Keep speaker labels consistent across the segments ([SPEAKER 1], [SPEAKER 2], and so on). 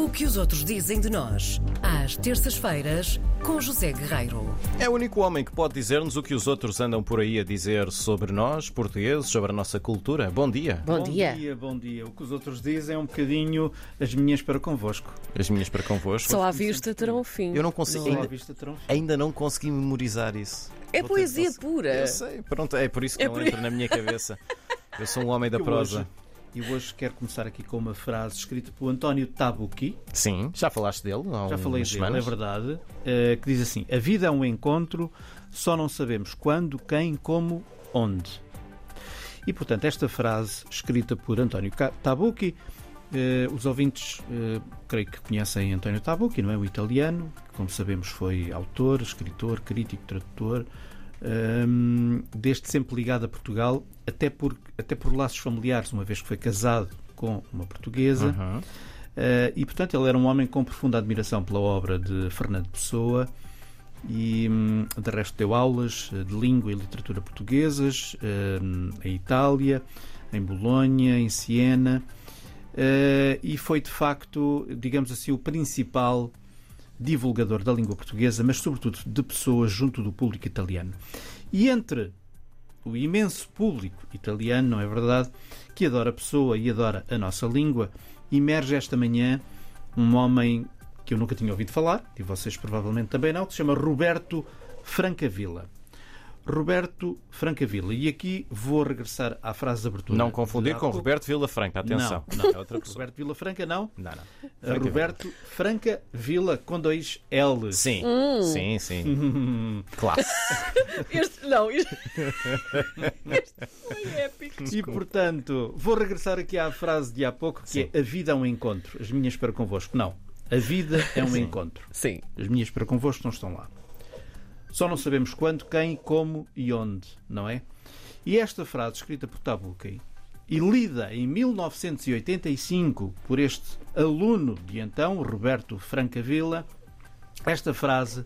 [SPEAKER 1] O que os outros dizem de nós, às terças-feiras, com José Guerreiro.
[SPEAKER 2] É o único homem que pode dizer-nos o que os outros andam por aí a dizer sobre nós, portugueses, sobre a nossa cultura. Bom dia.
[SPEAKER 3] Bom,
[SPEAKER 4] Bom
[SPEAKER 3] dia.
[SPEAKER 4] dia, bom dia. O que os outros dizem é um bocadinho as minhas para convosco.
[SPEAKER 2] As minhas para convosco.
[SPEAKER 3] Só à vista terão fim.
[SPEAKER 2] Eu não consigo.
[SPEAKER 4] Não
[SPEAKER 2] Ainda,
[SPEAKER 4] vista terão fim.
[SPEAKER 2] ainda não consegui memorizar isso.
[SPEAKER 3] É
[SPEAKER 2] Vou
[SPEAKER 3] poesia pura.
[SPEAKER 2] Eu sei, pronto, é por isso que
[SPEAKER 3] É
[SPEAKER 2] não
[SPEAKER 3] por-
[SPEAKER 2] entra na minha cabeça. Eu sou um homem da
[SPEAKER 4] Eu
[SPEAKER 2] prosa.
[SPEAKER 4] hoje- E hoje quero começar aqui com uma frase escrita por António Tabucchi,
[SPEAKER 2] Sim, já falaste dele há
[SPEAKER 4] já falei dele,
[SPEAKER 2] semanas.
[SPEAKER 4] é verdade, eh, que diz assim: A vida é um encontro, só não sabemos quando, quem, como, onde. E portanto, esta frase, escrita por António Tabucchi, eh, os ouvintes eh, creio que conhecem António Tabucchi, não é? O italiano, que, como sabemos, foi autor, escritor, crítico, tradutor. Ehm, desde sempre ligado a Portugal, até por, até por laços familiares, uma vez que foi casado com uma portuguesa.
[SPEAKER 2] Uhum.
[SPEAKER 4] Eh, e, portanto, ele era um homem com profunda admiração pela obra de Fernando Pessoa e, hum, de resto, deu aulas eh, de língua e literatura portuguesas hum, em Itália, em Bolonha, em Siena eh, e foi, de facto, digamos assim, o principal divulgador da língua portuguesa, mas, sobretudo, de pessoas junto do público italiano. E entre o imenso público italiano, não é verdade, que adora a pessoa e adora a nossa língua, emerge esta manhã um homem que eu nunca tinha ouvido falar, e vocês provavelmente também não, que se chama Roberto Francavilla. Roberto Francavilla. E aqui vou regressar à frase de abertura.
[SPEAKER 2] Não confundir com
[SPEAKER 4] pouco.
[SPEAKER 2] Roberto Vilafranca, atenção.
[SPEAKER 4] Não, não.
[SPEAKER 2] É outra pessoa.
[SPEAKER 4] Roberto Vila Franca, não.
[SPEAKER 2] Não, não.
[SPEAKER 4] Uh,
[SPEAKER 2] Franca
[SPEAKER 4] Roberto Franca Vila com dois L's.
[SPEAKER 2] Sim,
[SPEAKER 3] Hum.
[SPEAKER 2] sim, sim. Classe.
[SPEAKER 3] Este, não, este, este foi épico.
[SPEAKER 4] E portanto, vou regressar aqui à frase de há pouco, que
[SPEAKER 2] Sim.
[SPEAKER 4] é a vida é um encontro. As minhas para convosco. Não. A vida é um
[SPEAKER 2] Sim.
[SPEAKER 4] encontro.
[SPEAKER 3] Sim.
[SPEAKER 4] As minhas para convosco não estão lá. Só não sabemos quando, quem, como e onde, não é? E esta frase, escrita por Tabucchi e lida em 1985 por este aluno de então, Roberto Francavilla, esta frase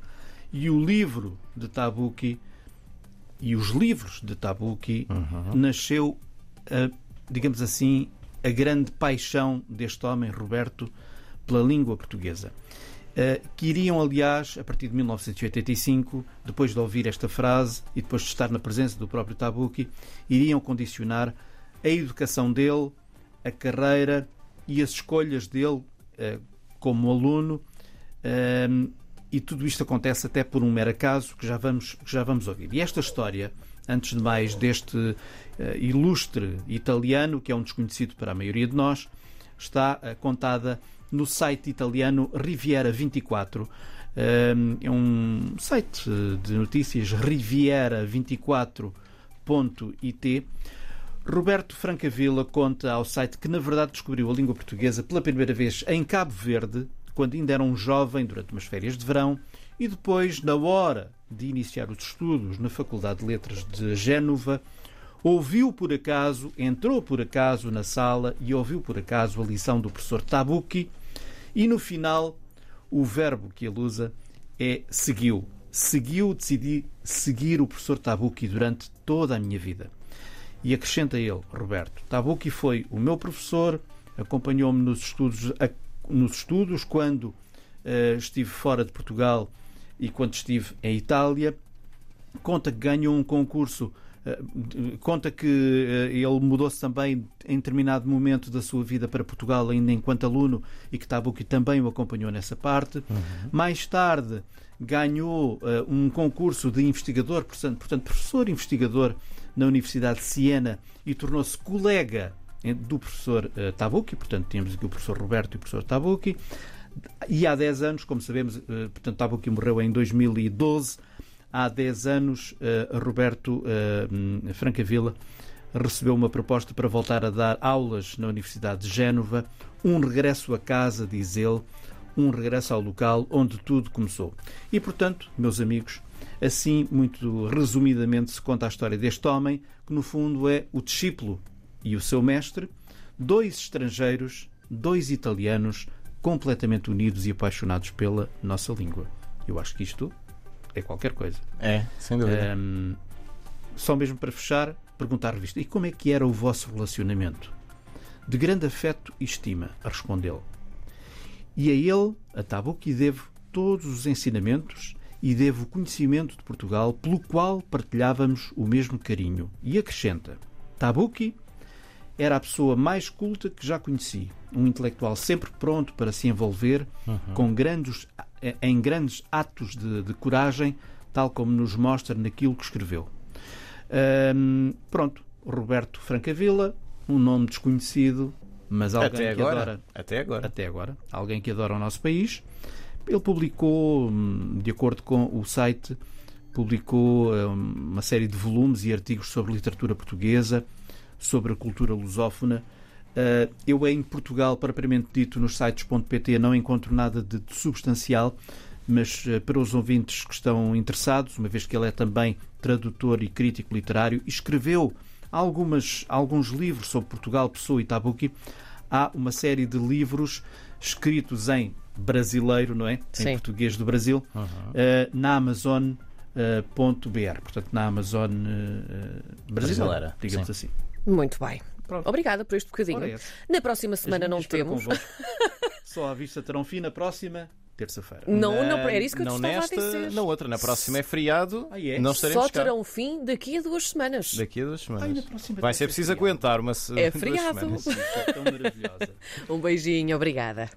[SPEAKER 4] e o livro de Tabucchi e os livros de Tabucchi nasceu, a, digamos assim, a grande paixão deste homem, Roberto, pela língua portuguesa. Uh, que iriam, aliás, a partir de 1985, depois de ouvir esta frase e depois de estar na presença do próprio Tabucchi, iriam condicionar a educação dele, a carreira e as escolhas dele uh, como aluno. Um, e tudo isto acontece até por um mero acaso que já vamos, que já vamos ouvir. E esta história, antes de mais, deste uh, ilustre italiano, que é um desconhecido para a maioria de nós, está contada no site italiano Riviera 24. É um site de notícias riviera24.it. Roberto Francavilla conta ao site que, na verdade, descobriu a língua portuguesa pela primeira vez em Cabo Verde, quando ainda era um jovem, durante umas férias de verão, e depois, na hora de iniciar os estudos na Faculdade de Letras de Génova, ouviu por acaso, entrou por acaso na sala e ouviu por acaso a lição do professor Tabucchi e no final o verbo que ele usa é seguiu. Seguiu, decidi seguir o professor Tabucchi durante toda a minha vida. E acrescenta ele, Roberto, Tabucchi foi o meu professor, acompanhou-me nos estudos, nos estudos quando uh, estive fora de Portugal e quando estive em Itália. Conta que ganhou um concurso conta que uh, ele mudou-se também em determinado momento da sua vida para Portugal, ainda enquanto aluno, e que Tabucchi também o acompanhou nessa parte. Uhum. Mais tarde ganhou uh, um concurso de investigador, portanto, portanto, professor investigador na Universidade de Siena e tornou-se colega do professor Tabucchi, portanto, tínhamos aqui o professor Roberto e o professor Tabucchi. E há 10 anos, como sabemos, portanto, Tabucchi morreu em 2012 há 10 anos, uh, Roberto uh, Francavilla recebeu uma proposta para voltar a dar aulas na Universidade de Génova, um regresso a casa, diz ele, um regresso ao local onde tudo começou. E, portanto, meus amigos, assim, muito resumidamente, se conta a história deste homem, que no fundo é o discípulo e o seu mestre, dois estrangeiros, dois italianos, completamente unidos e apaixonados pela nossa língua. Eu acho que isto é qualquer coisa.
[SPEAKER 2] É, sem dúvida.
[SPEAKER 4] Um, só mesmo para fechar, perguntar-vos isto. E como é que era o vosso relacionamento? De grande afeto e estima, respondeu. E a ele, a Tabuki, devo todos os ensinamentos e devo o conhecimento de Portugal pelo qual partilhávamos o mesmo carinho. E acrescenta: Tabuki era a pessoa mais culta que já conheci, um intelectual sempre pronto para se envolver com grandes, em grandes atos de, de coragem, tal como nos mostra naquilo que escreveu. Hum, pronto, Roberto Francavilla, um nome desconhecido, mas alguém
[SPEAKER 2] Até
[SPEAKER 4] que
[SPEAKER 2] agora.
[SPEAKER 4] adora
[SPEAKER 2] Até agora.
[SPEAKER 4] até agora, alguém que adora o nosso país. Ele publicou, hum, de acordo com o site, publicou hum, uma série de volumes e artigos sobre literatura portuguesa, sobre a cultura lusófona. Uh, Eu, em Portugal, propriamente dito, nos sites.pt, não encontro nada de de substancial, mas uh, para os ouvintes que estão interessados, uma vez que ele é também tradutor e crítico literário, escreveu algumas, alguns livros sobre Portugal, Pessoa e Tabuki, há uma série de livros escritos em brasileiro, não é?
[SPEAKER 3] Sim.
[SPEAKER 4] Em português do Brasil, eh, na Amazon.br. Portanto, na Amazon brasileira,
[SPEAKER 2] Brasileira,
[SPEAKER 4] digamos
[SPEAKER 2] sim.
[SPEAKER 4] assim.
[SPEAKER 3] Muito bem.
[SPEAKER 4] Pronto.
[SPEAKER 3] Obrigada por este bocadinho.
[SPEAKER 4] Essa.
[SPEAKER 3] Na próxima semana não temos.
[SPEAKER 4] Só à vista terão fim na próxima terça-feira.
[SPEAKER 3] Não, não,
[SPEAKER 2] Na-
[SPEAKER 3] era isso que eu te
[SPEAKER 2] não
[SPEAKER 3] estava
[SPEAKER 2] nesta,
[SPEAKER 3] a dizer.
[SPEAKER 2] Na outra, na próxima é feriado.
[SPEAKER 4] Ah, é?
[SPEAKER 2] Não estaremos
[SPEAKER 3] Só
[SPEAKER 2] cá.
[SPEAKER 3] terão fim daqui a duas semanas.
[SPEAKER 2] Daqui a duas
[SPEAKER 4] Ai,
[SPEAKER 2] semanas.
[SPEAKER 4] na próxima
[SPEAKER 2] Vai ser
[SPEAKER 4] terça
[SPEAKER 2] preciso
[SPEAKER 4] feriado.
[SPEAKER 2] aguentar uma se-
[SPEAKER 3] É
[SPEAKER 2] duas
[SPEAKER 3] feriado.
[SPEAKER 2] semanas.
[SPEAKER 4] Isso é tão maravilhosa.
[SPEAKER 3] Um beijinho, obrigada.